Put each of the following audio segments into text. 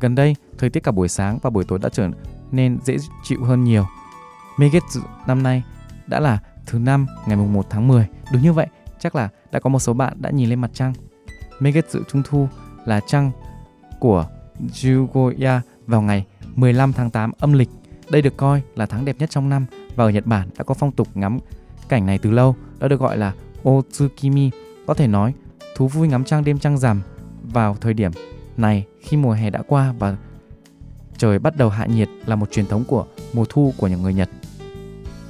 Gần đây, thời tiết cả buổi sáng và buổi tối đã trở nên dễ chịu hơn nhiều. Megetsu năm nay đã là thứ năm ngày mùng 1 tháng 10. Đúng như vậy, chắc là đã có một số bạn đã nhìn lên mặt trăng. Megetsu Trung thu là trăng của Jugoya vào ngày 15 tháng 8 âm lịch. Đây được coi là tháng đẹp nhất trong năm và ở Nhật Bản đã có phong tục ngắm cảnh này từ lâu, đó được gọi là Otsukimi. Có thể nói, thú vui ngắm trăng đêm trăng rằm vào thời điểm này khi mùa hè đã qua và trời bắt đầu hạ nhiệt là một truyền thống của mùa thu của những người Nhật.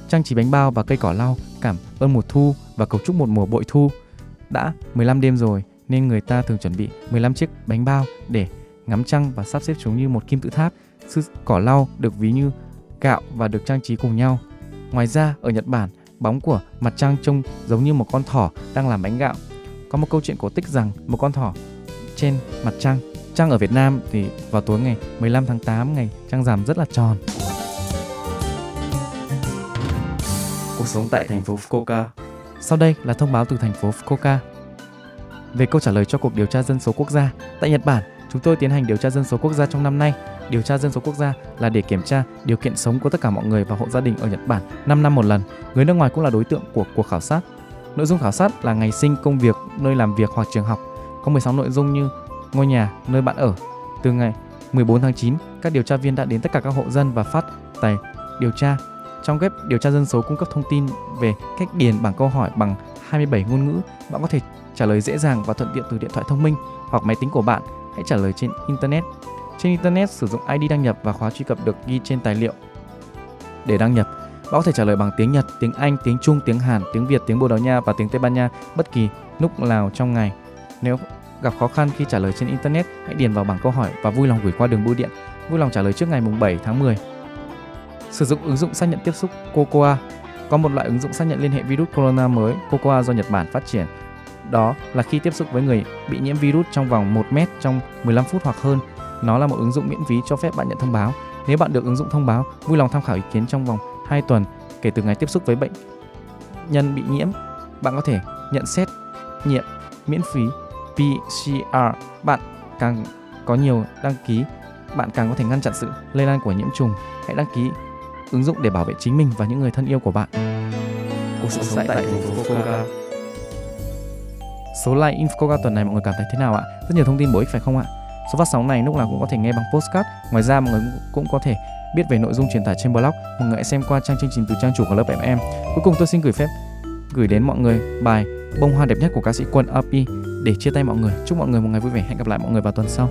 Trang trí bánh bao và cây cỏ lau cảm ơn mùa thu và cầu chúc một mùa bội thu. Đã 15 đêm rồi nên người ta thường chuẩn bị 15 chiếc bánh bao để ngắm trăng và sắp xếp chúng như một kim tự tháp. Sư cỏ lau được ví như gạo và được trang trí cùng nhau. Ngoài ra, ở Nhật Bản, bóng của mặt trăng trông giống như một con thỏ đang làm bánh gạo. Có một câu chuyện cổ tích rằng một con thỏ trên mặt trăng. Trăng ở Việt Nam thì vào tối ngày 15 tháng 8 ngày trăng rằm rất là tròn. Cuộc sống tại thành phố Fukuoka. Sau đây là thông báo từ thành phố Fukuoka. Về câu trả lời cho cuộc điều tra dân số quốc gia, tại Nhật Bản, chúng tôi tiến hành điều tra dân số quốc gia trong năm nay. Điều tra dân số quốc gia là để kiểm tra điều kiện sống của tất cả mọi người và hộ gia đình ở Nhật Bản 5 năm một lần. Người nước ngoài cũng là đối tượng của cuộc khảo sát. Nội dung khảo sát là ngày sinh, công việc, nơi làm việc hoặc trường học. Có 16 nội dung như ngôi nhà, nơi bạn ở. Từ ngày 14 tháng 9, các điều tra viên đã đến tất cả các hộ dân và phát tài điều tra. Trong web điều tra dân số cung cấp thông tin về cách điền bảng câu hỏi bằng 27 ngôn ngữ. Bạn có thể trả lời dễ dàng và thuận tiện từ điện thoại thông minh hoặc máy tính của bạn. Hãy trả lời trên Internet. Trên Internet, sử dụng ID đăng nhập và khóa truy cập được ghi trên tài liệu. Để đăng nhập, bạn có thể trả lời bằng tiếng Nhật, tiếng Anh, tiếng Trung, tiếng Hàn, tiếng Việt, tiếng Bồ Đào Nha và tiếng Tây Ban Nha bất kỳ lúc nào trong ngày. Nếu gặp khó khăn khi trả lời trên Internet, hãy điền vào bảng câu hỏi và vui lòng gửi qua đường bưu điện. Vui lòng trả lời trước ngày mùng 7 tháng 10. Sử dụng ứng dụng xác nhận tiếp xúc Cocoa. Có một loại ứng dụng xác nhận liên hệ virus corona mới Cocoa do Nhật Bản phát triển. Đó là khi tiếp xúc với người bị nhiễm virus trong vòng 1 mét trong 15 phút hoặc hơn. Nó là một ứng dụng miễn phí cho phép bạn nhận thông báo. Nếu bạn được ứng dụng thông báo, vui lòng tham khảo ý kiến trong vòng 2 tuần kể từ ngày tiếp xúc với bệnh nhân bị nhiễm. Bạn có thể nhận xét nghiệm miễn phí PCR. Bạn càng có nhiều đăng ký, bạn càng có thể ngăn chặn sự lây lan của nhiễm trùng. Hãy đăng ký ứng dụng để bảo vệ chính mình và những người thân yêu của bạn. Cuộc sống tại thành phố Fukuoka. Số like Infoca tuần này mọi người cảm thấy thế nào ạ? Rất nhiều thông tin bổ ích phải không ạ? Số phát sóng này lúc nào cũng có thể nghe bằng postcard. Ngoài ra mọi người cũng có thể biết về nội dung truyền tải trên blog. Mọi người hãy xem qua trang chương trình từ trang chủ của lớp FM. Cuối cùng tôi xin gửi phép gửi đến mọi người bài Bông hoa đẹp nhất của ca sĩ Quân Api để chia tay mọi người. Chúc mọi người một ngày vui vẻ. Hẹn gặp lại mọi người vào tuần sau.